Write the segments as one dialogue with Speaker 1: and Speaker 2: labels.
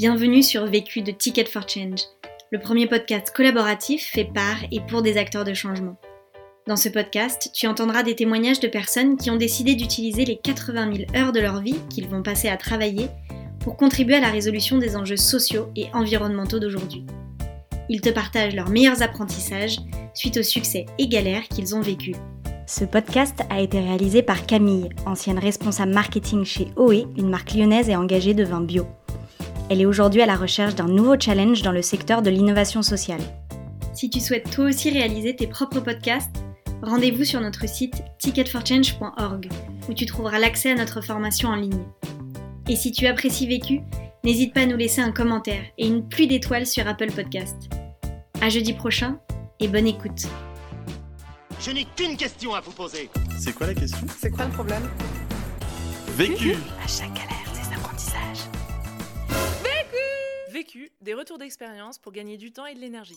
Speaker 1: Bienvenue sur Vécu de Ticket for Change, le premier podcast collaboratif fait par et pour des acteurs de changement. Dans ce podcast, tu entendras des témoignages de personnes qui ont décidé d'utiliser les 80 000 heures de leur vie qu'ils vont passer à travailler pour contribuer à la résolution des enjeux sociaux et environnementaux d'aujourd'hui. Ils te partagent leurs meilleurs apprentissages suite aux succès et galères qu'ils ont vécus. Ce podcast a été réalisé par Camille, ancienne responsable marketing chez OE, une marque lyonnaise et engagée de vin bio. Elle est aujourd'hui à la recherche d'un nouveau challenge dans le secteur de l'innovation sociale. Si tu souhaites toi aussi réaliser tes propres podcasts, rendez-vous sur notre site ticketforchange.org où tu trouveras l'accès à notre formation en ligne. Et si tu apprécies Vécu, n'hésite pas à nous laisser un commentaire et une pluie d'étoiles sur Apple Podcast. À jeudi prochain et bonne écoute.
Speaker 2: Je n'ai qu'une question à vous poser.
Speaker 3: C'est quoi la question?
Speaker 4: C'est quoi le problème?
Speaker 3: Vécu
Speaker 5: À chaque galère,
Speaker 4: Des retours d'expérience pour gagner du temps et de l'énergie.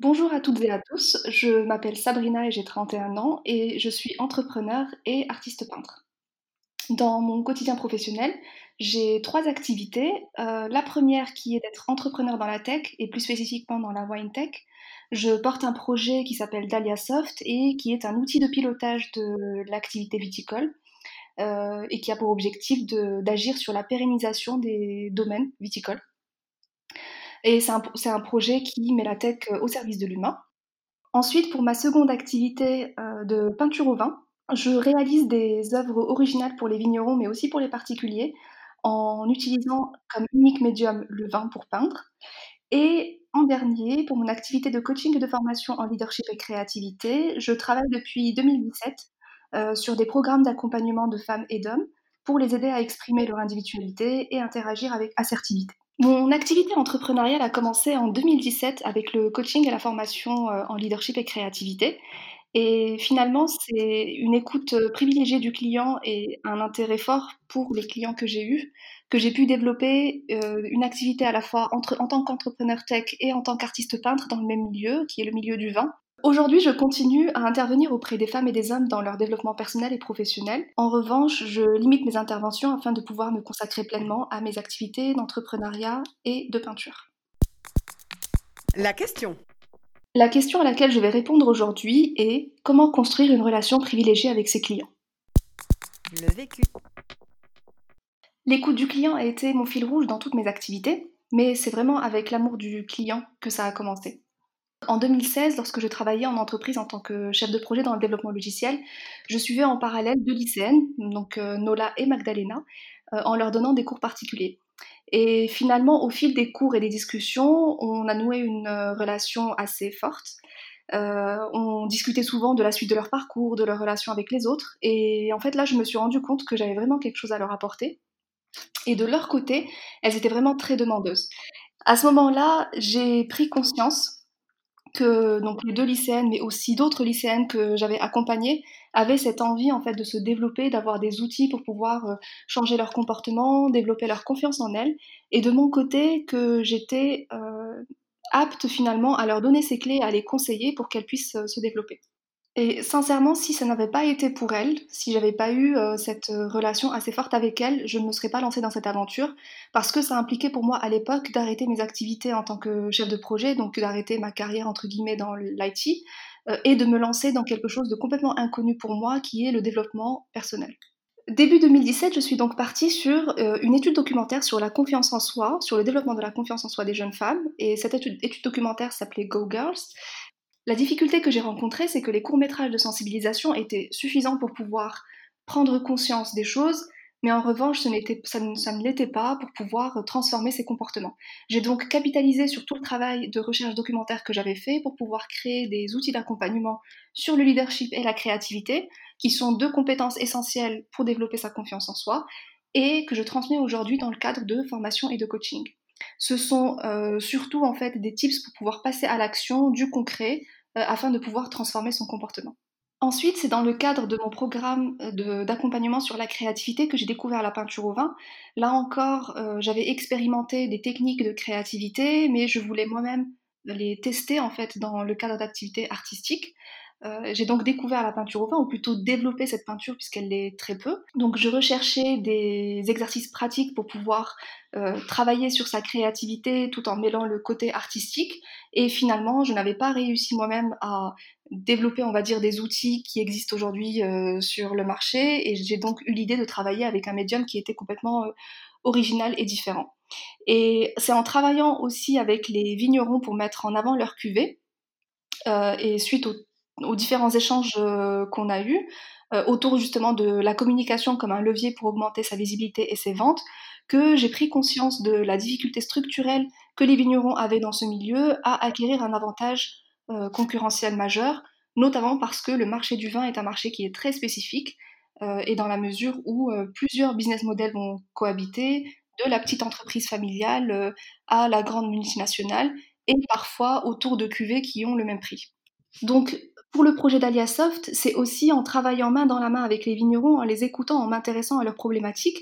Speaker 6: Bonjour à toutes et à tous, je m'appelle Sabrina et j'ai 31 ans et je suis entrepreneur et artiste peintre. Dans mon quotidien professionnel, j'ai trois activités. Euh, la première qui est d'être entrepreneur dans la tech et plus spécifiquement dans la wine tech. Je porte un projet qui s'appelle Dahlia Soft et qui est un outil de pilotage de l'activité viticole euh, et qui a pour objectif d'agir sur la pérennisation des domaines viticoles. Et c'est un, projet qui met la tech au service de l'humain. Ensuite, pour ma seconde activité euh, de peinture au vin, je réalise des œuvres originales pour les vignerons, mais aussi pour les particuliers, en utilisant comme unique médium le vin pour peindre. Et en dernier, pour mon activité de coaching et de formation en leadership et créativité, je travaille depuis 2017 euh, sur des programmes d'accompagnement de femmes et d'hommes pour les aider à exprimer leur individualité et interagir avec assertivité. Mon activité entrepreneuriale a commencé en 2017 avec le coaching et la formation euh, en leadership et créativité. Et finalement, c'est une écoute euh, privilégiée du client et un intérêt fort pour les clients que j'ai eus, que j'ai pu développer une activité à la fois en tant qu'entrepreneur tech et en tant qu'artiste peintre dans le même milieu, qui est le milieu du vin. Aujourd'hui, je continue à intervenir auprès des femmes et des hommes dans leur développement personnel et professionnel. En revanche, je limite mes interventions afin de pouvoir me consacrer pleinement à mes activités d'entrepreneuriat et de peinture.
Speaker 5: La question.
Speaker 6: La question à laquelle je vais répondre aujourd'hui est comment construire une relation privilégiée avec ses clients?
Speaker 5: Le vécu.
Speaker 6: L'écoute du client a été mon fil rouge dans toutes mes activités, mais c'est vraiment avec l'amour du client que ça a commencé. En 2016, lorsque je travaillais en entreprise en tant que chef de projet dans le développement logiciel, je suivais en parallèle deux lycéennes, donc euh, Nola et Magdalena, euh, en leur donnant des cours particuliers. Et finalement, au fil des cours et des discussions, on a noué une euh, relation assez forte. on discutait souvent de la suite de leur parcours, de leur relation avec les autres. Et en fait, là, je me suis rendu compte que j'avais vraiment quelque chose à leur apporter. Et de leur côté, elles étaient vraiment très demandeuses. À ce moment-là, j'ai pris conscience que donc les deux lycéennes, mais aussi d'autres lycéennes que j'avais accompagnées, avaient cette envie en fait de se développer, d'avoir des outils pour pouvoir euh, changer leur comportement, développer leur confiance en elles. Et de mon côté, que j'étais euh, apte finalement à leur donner ces clés, à les conseiller pour qu'elles puissent euh, se développer. Et sincèrement, si ça n'avait pas été pour elle, si j'avais pas eu euh, cette euh, relation assez forte avec elle, je ne me serais pas lancée dans cette aventure parce que ça impliquait pour moi à l'époque d'arrêter mes activités en tant que chef de projet, donc d'arrêter ma carrière entre guillemets dans l'IT euh, et de me lancer dans quelque chose de complètement inconnu pour moi qui est le développement personnel. Début 2017, je suis donc partie sur une étude documentaire sur la confiance en soi, sur le développement de la confiance en soi des jeunes femmes. Et cette étude, étude documentaire s'appelait Go Girls. La difficulté que j'ai rencontrée, c'est que les courts-métrages de sensibilisation étaient suffisants pour pouvoir prendre conscience des choses, mais en revanche, ça, ne l'était pas pour pouvoir transformer ses comportements. J'ai donc capitalisé sur tout le travail de recherche documentaire que j'avais fait pour pouvoir créer des outils d'accompagnement sur le leadership et la créativité, qui sont deux compétences essentielles pour développer sa confiance en soi, et que je transmets aujourd'hui dans le cadre de formation et de coaching. Ce sont euh, surtout en fait des tips pour pouvoir passer à l'action, du concret, afin de pouvoir transformer son comportement. Ensuite, c'est dans le cadre de mon programme euh, d'accompagnement sur la créativité que j'ai découvert la peinture au vin. Là encore, j'avais expérimenté des techniques de créativité, mais je voulais moi-même les tester en fait dans le cadre d'activités artistiques. Euh, j'ai donc découvert la peinture au vin, ou plutôt développé cette peinture puisqu'elle l'est très peu. Donc je recherchais des exercices pratiques pour pouvoir euh, travailler sur sa créativité tout en mêlant le côté artistique. Et finalement, je n'avais pas réussi moi-même à développer, on va dire, des outils qui existent aujourd'hui euh, sur le marché. Et j'ai donc eu l'idée de travailler avec un médium qui était complètement original et différent. Et c'est en travaillant aussi avec les vignerons pour mettre en avant leur cuvée, et suite aux, aux différents échanges euh, qu'on a eus, euh, autour justement de la communication comme un levier pour augmenter sa visibilité et ses ventes, que j'ai pris conscience de la difficulté structurelle que les vignerons avaient dans ce milieu à acquérir un avantage euh, concurrentiel majeur, notamment parce que le marché du vin est un marché qui est très spécifique et dans la mesure où plusieurs business models vont cohabiter, de la petite entreprise familiale à la grande multinationale, et parfois autour de cuvées qui ont le même prix. Donc, pour le projet d'Aliasoft, c'est aussi en travaillant main dans la main avec les vignerons, en les écoutant, en m'intéressant à leurs problématiques,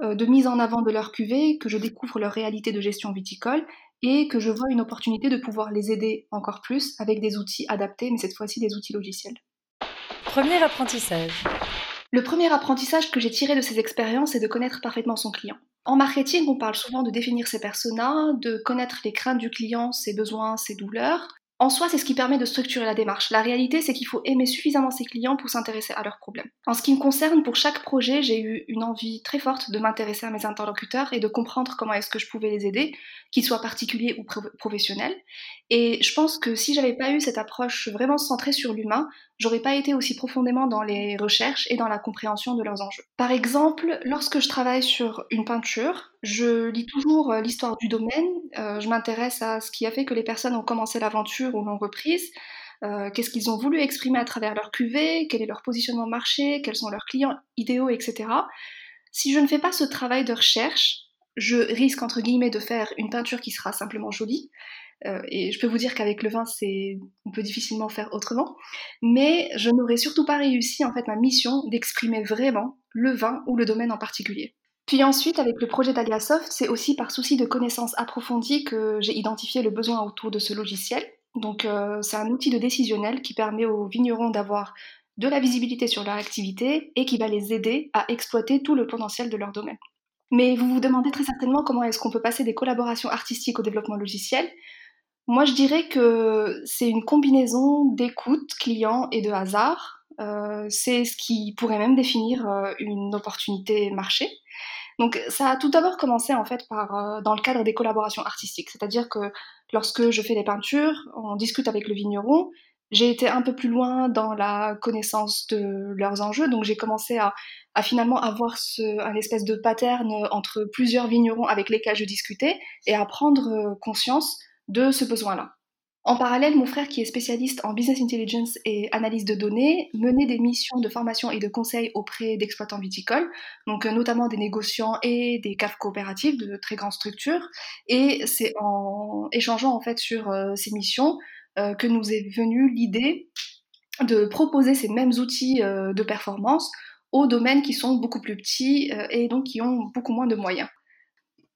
Speaker 6: euh, de mise en avant de leurs cuvées, que je découvre leur réalité de gestion viticole et que je vois une opportunité de pouvoir les aider encore plus avec des outils adaptés, mais cette fois-ci des outils logiciels.
Speaker 5: Premier apprentissage.
Speaker 6: Le premier apprentissage que j'ai tiré de ces expériences est de connaître parfaitement son client. En marketing, on parle souvent de définir ses personas, de connaître les craintes du client, ses besoins, ses douleurs. En soi, c'est ce qui permet de structurer la démarche. La réalité, c'est qu'il faut aimer suffisamment ses clients pour s'intéresser à leurs problèmes. En ce qui me concerne, pour chaque projet, j'ai eu une envie très forte de m'intéresser à mes interlocuteurs et de comprendre comment est-ce que je pouvais les aider, qu'ils soient particuliers ou pro professionnels. Et je pense que si j'avais pas eu cette approche vraiment centrée sur l'humain, j'aurais pas été aussi profondément dans les recherches et dans la compréhension de leurs enjeux. Par exemple, lorsque je travaille sur une peinture, je lis toujours euh, l'histoire du domaine, euh, je m'intéresse à ce qui a fait que les personnes ont commencé l'aventure ou l'ont reprise, euh, qu'est-ce qu'ils ont voulu exprimer à travers leur cuvée, quel est leur positionnement marché, quels sont leurs clients idéaux, etc. Si je ne fais pas ce travail de recherche, je risque entre guillemets de faire une peinture qui sera simplement jolie, euh, et je peux vous dire qu'avec le vin, c'est, on peut difficilement faire autrement. Mais je n'aurais surtout pas réussi en fait ma mission d'exprimer vraiment le vin ou le domaine en particulier. Puis ensuite, avec le projet d'Aliasoft, c'est aussi par souci de connaissances approfondies que j'ai identifié le besoin autour de ce logiciel. Donc euh, c'est un outil de décisionnel qui permet aux vignerons d'avoir de la visibilité sur leur activité et qui va les aider à exploiter tout le potentiel de leur domaine. Mais vous vous demandez très certainement comment est-ce qu'on peut passer des collaborations artistiques au développement logiciel. Moi, je dirais que c'est une combinaison d'écoute client et de hasard. Euh, c'est ce qui pourrait même définir euh, une opportunité marché. Donc, ça a tout d'abord commencé en fait par euh, dans le cadre des collaborations artistiques, c'est-à-dire que lorsque je fais des peintures, on discute avec le vigneron. J'ai été un peu plus loin dans la connaissance de leurs enjeux, donc j'ai commencé à, à, finalement avoir ce, un espèce de pattern entre plusieurs vignerons avec lesquels je discutais et à prendre euh, conscience de ce besoin-là. En parallèle, mon frère, qui est spécialiste en business intelligence et analyse de données, menait des missions de formation et de conseil auprès d'exploitants viticoles, donc euh, notamment des négociants et des caves coopératives de très grandes structures. Et c'est en échangeant en fait sur euh, ces missions euh, que nous est venue l'idée de proposer ces mêmes outils de performance aux domaines qui sont beaucoup plus petits et donc qui ont beaucoup moins de moyens.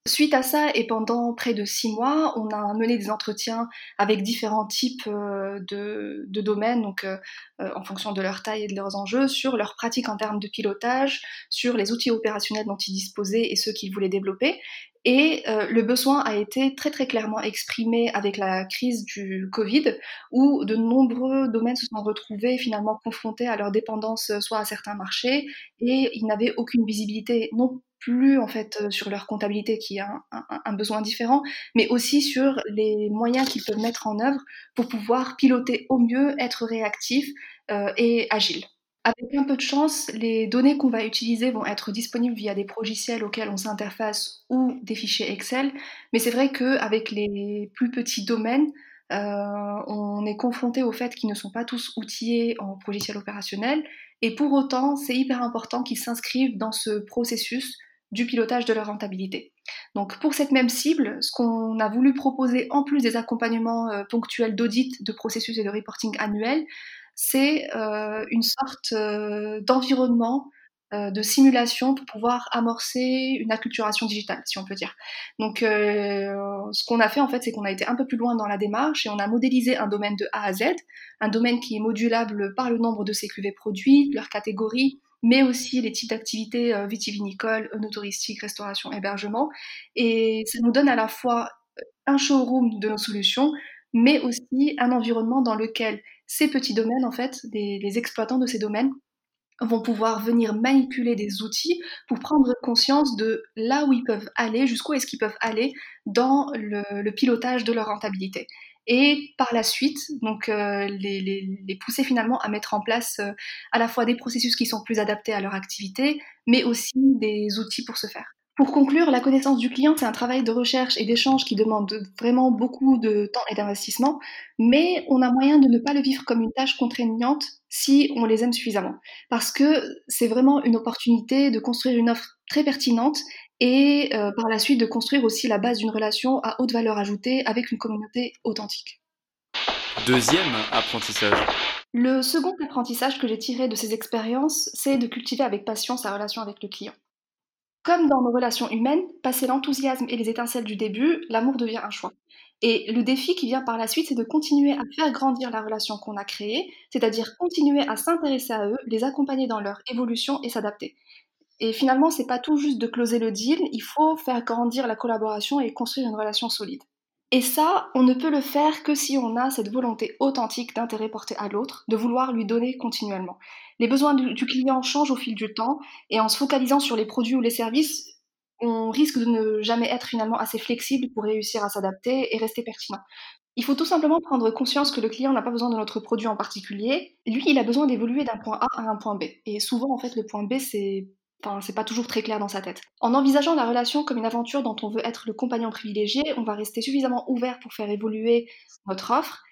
Speaker 6: Suite à ça, et pendant près de six mois, on a mené des entretiens avec différents types euh, de, domaines, donc euh, en fonction de leur taille et de leurs enjeux, sur leurs pratiques en termes de pilotage, sur les outils opérationnels dont ils disposaient et ceux qu'ils voulaient développer. Et euh, le besoin a été très très clairement exprimé avec la crise du Covid, où de nombreux domaines se sont retrouvés finalement confrontés à leur dépendance soit à certains marchés, et ils n'avaient aucune visibilité non plus en fait euh, sur leur comptabilité qui a un, besoin différent, mais aussi sur les moyens qu'ils peuvent mettre en œuvre pour pouvoir piloter au mieux, être réactifs euh, et agiles. Avec un peu de chance, les données qu'on va utiliser vont être disponibles via des progiciels auxquels on s'interface ou des fichiers Excel, mais c'est vrai qu'avec les plus petits domaines, euh, on est confronté au fait qu'ils ne sont pas tous outillés en progiciel opérationnel, et pour autant, c'est hyper important qu'ils s'inscrivent dans ce processus du pilotage de leur rentabilité. Donc pour cette même cible, ce qu'on a voulu proposer en plus des accompagnements euh, ponctuels d'audit, de processus et de reporting annuel, c'est euh, une sorte euh, d'environnement de simulation pour pouvoir amorcer une acculturation digitale, si on peut dire. Donc, ce qu'on a fait en fait, c'est qu'on a été un peu plus loin dans la démarche et on a modélisé un domaine de A à Z, un domaine qui est modulable par le nombre de CQV produits, leur catégorie, mais aussi les types d'activités euh, vitivinicoles, œnotouristique, restauration, hébergement. Et ça nous donne à la fois un showroom de nos solutions, mais aussi un environnement dans lequel ces petits domaines, en fait, les exploitants de ces domaines, vont pouvoir venir manipuler des outils pour prendre conscience de là où ils peuvent aller, jusqu'où est-ce qu'ils peuvent aller dans le, pilotage de leur rentabilité. Et par la suite, donc euh, les, pousser finalement à mettre en place euh, à la fois des processus qui sont plus adaptés à leur activité, mais aussi des outils pour ce faire. Pour conclure, la connaissance du client, c'est un travail de recherche et d'échange qui demande vraiment beaucoup de temps et d'investissement, mais on a moyen de ne pas le vivre comme une tâche contraignante si on les aime suffisamment. Parce que c'est vraiment une opportunité de construire une offre très pertinente et euh, par la suite de construire aussi la base d'une relation à haute valeur ajoutée avec une communauté authentique.
Speaker 3: Deuxième apprentissage.
Speaker 6: Le second apprentissage que j'ai tiré de ces expériences, c'est de cultiver avec passion sa relation avec le client. Comme dans nos relations humaines, passer l'enthousiasme et les étincelles du début, l'amour devient un choix. Et le défi qui vient par la suite, c'est de continuer à faire grandir la relation qu'on a créée, c'est-à-dire continuer à s'intéresser à eux, les accompagner dans leur évolution et s'adapter. Et finalement, c'est pas tout juste de closer le deal, il faut faire grandir la collaboration et construire une relation solide. Et ça, on ne peut le faire que si on a cette volonté authentique d'intérêt porté à l'autre, de vouloir lui donner continuellement. Les besoins du, client changent au fil du temps, et en se focalisant sur les produits ou les services, on risque de ne jamais être finalement assez flexible pour réussir à s'adapter et rester pertinent. Il faut tout simplement prendre conscience que le client n'a pas besoin de notre produit en particulier. Lui, il a besoin d'évoluer d'un point A à un point B. Et souvent, en fait, le point B, c'est Enfin, c'est pas toujours très clair dans sa tête. En envisageant la relation comme une aventure dont on veut être le compagnon privilégié, on va rester suffisamment ouvert pour faire évoluer notre offre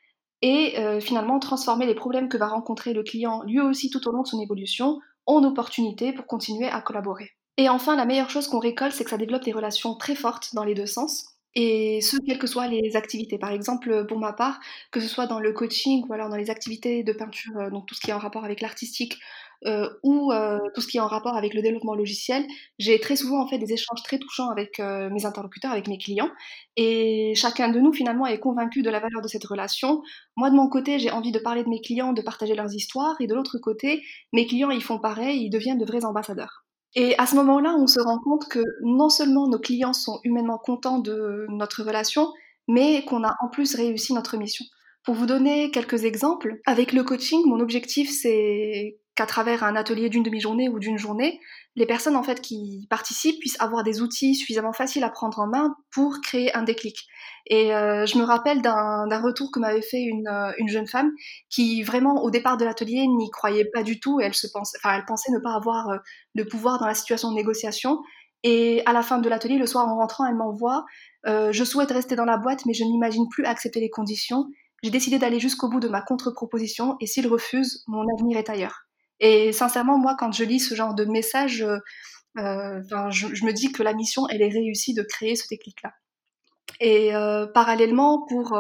Speaker 6: et euh, finalement transformer les problèmes que va rencontrer le client lui aussi tout au long de son évolution en opportunités pour continuer à collaborer. Et enfin, la meilleure chose qu'on récolte, c'est que ça développe des relations très fortes dans les deux sens. Et ce, quelles que soient les activités. Par exemple, pour ma part, que ce soit dans le coaching ou alors dans les activités de peinture, euh, donc tout ce qui est en rapport avec l'artistique, euh, ou euh, tout ce qui est en rapport avec le développement logiciel, j'ai très souvent en fait des échanges très touchants avec euh, mes interlocuteurs, avec mes clients, et chacun de nous finalement est convaincu de la valeur de cette relation. Moi de mon côté, j'ai envie de parler de mes clients, de partager leurs histoires, et de l'autre côté, mes clients ils font pareil, ils deviennent de vrais ambassadeurs. Et à ce moment-là, on se rend compte que non seulement nos clients sont humainement contents de notre relation, mais qu'on a en plus réussi notre mission. Pour vous donner quelques exemples, avec le coaching, mon objectif c'est qu'à travers un atelier d'une demi-journée ou d'une journée, les personnes en fait qui participent puissent avoir des outils suffisamment faciles à prendre en main pour créer un déclic. Et euh, je me rappelle d'un retour que m'avait fait une, euh, une, jeune femme qui vraiment au départ de l'atelier n'y croyait pas du tout et elle se pense, enfin elle pensait ne pas avoir euh, de pouvoir dans la situation de négociation. Et à la fin de l'atelier, le soir en rentrant, elle m'envoie je souhaite rester dans la boîte, mais je n'imagine plus accepter les conditions. J'ai décidé d'aller jusqu'au bout de ma contre-proposition et s'il refuse, mon avenir est ailleurs. Et sincèrement, moi, quand je lis ce genre de message, euh, euh je, me dis que la mission, elle est réussie de créer ce déclic-là. Et euh, parallèlement, pour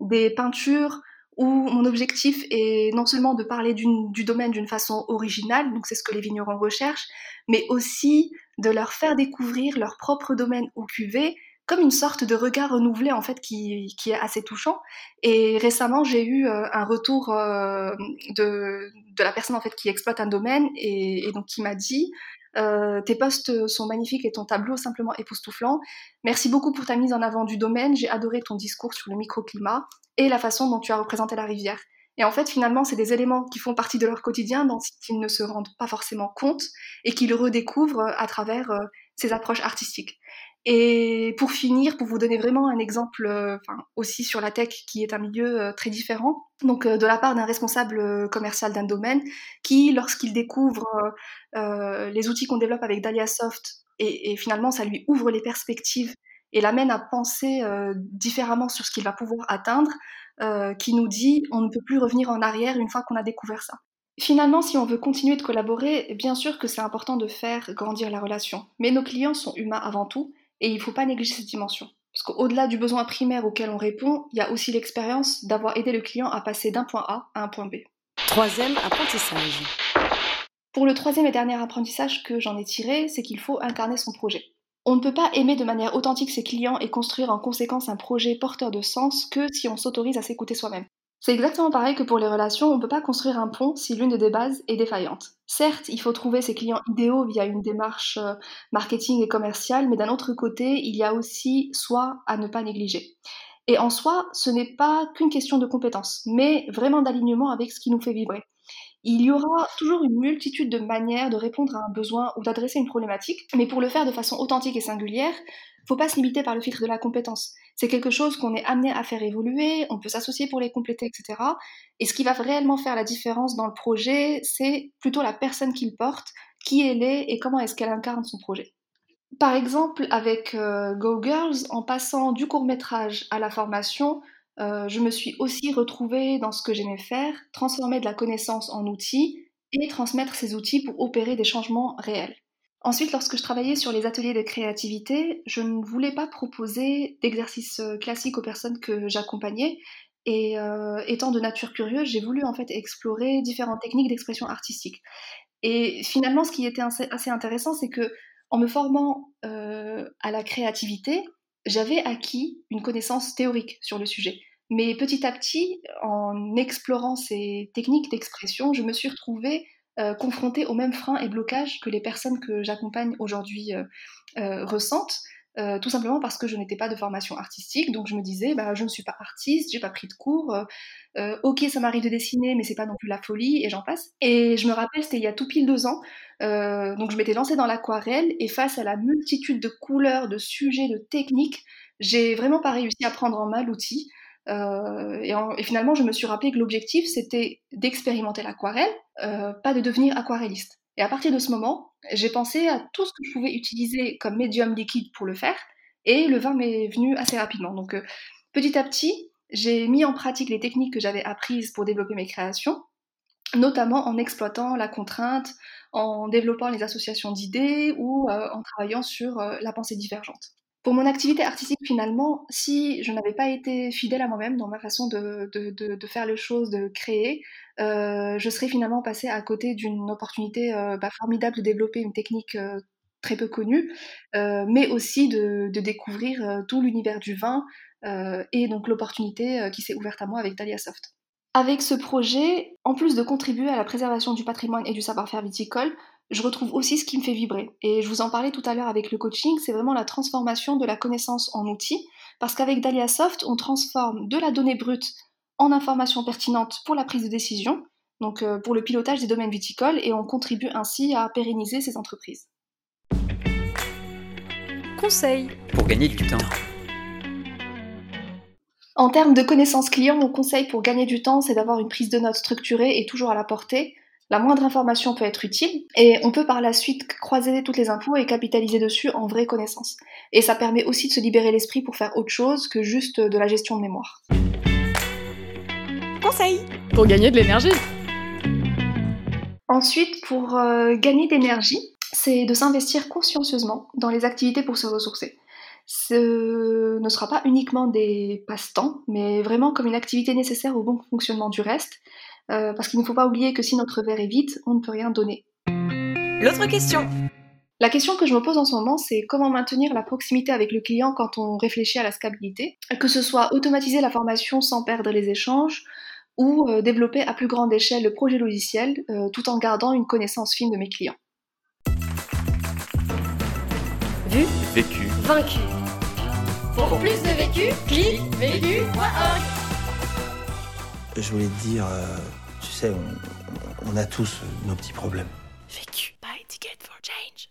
Speaker 6: des peintures où mon objectif est non seulement de parler du domaine d'une façon originale, donc c'est ce que les vignerons recherchent, mais aussi de leur faire découvrir leur propre domaine au cuvée comme une sorte de regard renouvelé en fait qui, qui est assez touchant. Et récemment, j'ai eu euh, un retour euh, de, de la personne en fait qui exploite un domaine et, et donc qui m'a dit euh, tes posts sont magnifiques et ton tableau simplement époustouflant. Merci beaucoup pour ta mise en avant du domaine. J'ai adoré ton discours sur le microclimat et la façon dont tu as représenté la rivière. Et en fait, finalement, c'est des éléments qui font partie de leur quotidien dont ils ne se rendent pas forcément compte et qu'ils redécouvrent à travers ces approches artistiques. Et pour finir, pour vous donner vraiment un exemple euh, aussi sur la tech qui est un milieu euh, très différent, donc euh, de la part d'un responsable commercial d'un domaine qui, lorsqu'il découvre les outils qu'on développe avec DahliaSoft, et, et, finalement ça lui ouvre les perspectives et l'amène à penser différemment sur ce qu'il va pouvoir atteindre, qui nous dit on ne peut plus revenir en arrière une fois qu'on a découvert ça. Finalement, si on veut continuer de collaborer, bien sûr que c'est important de faire grandir la relation. Mais nos clients sont humains avant tout, et il ne faut pas négliger cette dimension. Parce qu'au-delà du besoin primaire auquel on répond, il y a aussi l'expérience d'avoir aidé le client à passer d'un point A à un point B.
Speaker 5: Troisième apprentissage.
Speaker 6: Pour le troisième et dernier apprentissage que j'en ai tiré, c'est qu'il faut incarner son projet. On ne peut pas aimer de manière authentique ses clients et construire en conséquence un projet porteur de sens que si on s'autorise à s'écouter soi-même. C'est exactement pareil que pour les relations, on ne peut pas construire un pont si l'une des bases est défaillante. Certes, il faut trouver ses clients idéaux via une démarche euh, marketing et commerciale, mais d'un autre côté, il y a aussi soi à ne pas négliger. Et en soi, ce n'est pas qu'une question de compétences, mais vraiment d'alignement avec ce qui nous fait vibrer. Il y aura toujours une multitude de manières de répondre à un besoin ou d'adresser une problématique, mais pour le faire de façon authentique et singulière, faut pas se limiter par le filtre de la compétence. C'est quelque chose qu'on est amené à faire évoluer, on peut s'associer pour les compléter, etc. Et ce qui va réellement faire la différence dans le projet, c'est plutôt la personne qui le porte, qui elle est et comment est-ce qu'elle incarne son projet. Par exemple, avec euh, Go Girls, en passant du court métrage à la formation, euh, je me suis aussi retrouvée dans ce que j'aimais faire, transformer de la connaissance en outils et transmettre ces outils pour opérer des changements réels. Ensuite, lorsque je travaillais sur les ateliers de créativité, je ne voulais pas proposer d'exercices euh, classiques aux personnes que j'accompagnais. Et euh, étant de nature curieuse, j'ai voulu en fait explorer différentes techniques d'expression artistique. Et finalement, ce qui était assez intéressant, c'est que en me formant à la créativité, j'avais acquis une connaissance théorique sur le sujet. Mais petit à petit, en explorant ces techniques d'expression, je me suis retrouvée euh, aux mêmes freins et blocages que les personnes que j'accompagne aujourd'hui euh, euh, ressentent. Euh, tout simplement parce que je n'étais pas de formation artistique, donc je me disais, bah, je ne suis pas artiste, j'ai pas pris de cours, euh, euh, ok, ça m'arrive de dessiner, mais c'est pas non plus la folie, et j'en passe. Et je me rappelle, c'était il y a tout pile deux ans, donc je m'étais lancée dans l'aquarelle, et face à la multitude de couleurs, de sujets, de techniques, j'ai vraiment pas réussi à prendre en main l'outil. Et, et, finalement, je me suis rappelé que l'objectif, c'était d'expérimenter l'aquarelle, pas de devenir aquarelliste. Et à partir de ce moment, j'ai pensé à tout ce que je pouvais utiliser comme médium liquide pour le faire, et le vin m'est venu assez rapidement. Donc euh, petit à petit, j'ai mis en pratique les techniques que j'avais apprises pour développer mes créations, notamment en exploitant la contrainte, en développant les associations d'idées ou euh, en travaillant sur euh, la pensée divergente. Pour mon activité artistique, finalement, si je n'avais pas été fidèle à moi-même dans ma façon de, faire les choses, de créer, euh, je serais finalement passée à côté d'une opportunité euh, bah, formidable de développer une technique euh, très peu connue, mais aussi de, découvrir tout l'univers du vin et donc l'opportunité qui s'est ouverte à moi avec Dahlia Soft. Avec ce projet, en plus de contribuer à la préservation du patrimoine et du savoir-faire viticole, je retrouve aussi ce qui me fait vibrer. Et je vous en parlais tout à l'heure avec le coaching, c'est vraiment la transformation de la connaissance en outil, parce qu'avec Dahlia Soft, on transforme de la donnée brute en information pertinente pour la prise de décision, donc euh, pour le pilotage des domaines viticoles, et on contribue ainsi à pérenniser ces entreprises.
Speaker 5: Conseil
Speaker 3: pour gagner du temps.
Speaker 6: En termes de connaissances clients, mon conseil pour gagner du temps, c'est d'avoir une prise de notes structurée et toujours à la portée, la moindre information peut être utile et on peut par la suite croiser toutes les infos et capitaliser dessus en vraie connaissance. Et ça permet aussi de se libérer l'esprit pour faire autre chose que juste de la gestion de mémoire.
Speaker 4: Conseil pour gagner de l'énergie.
Speaker 6: Ensuite, pour euh, gagner d'énergie, c'est de s'investir consciencieusement dans les activités pour se ressourcer. Ce ne sera pas uniquement des passe-temps, mais vraiment comme une activité nécessaire au bon fonctionnement du reste, euh, parce qu'il ne faut pas oublier que si notre verre est vide, on ne peut rien donner.
Speaker 4: L'autre question
Speaker 6: la question que je me pose en ce moment, c'est comment maintenir la proximité avec le client quand on réfléchit à la scalabilité, que ce soit automatiser la formation sans perdre les échanges, ou euh, développer à plus grande échelle le projet logiciel euh, tout en gardant une connaissance fine de mes clients.
Speaker 5: Vu,
Speaker 3: vécu,
Speaker 5: vaincu. Pour plus de vécu, clique vécu.org.
Speaker 7: Je voulais te dire, sais, on, a tous nos petits problèmes.
Speaker 5: Vécu by Ticket for Change.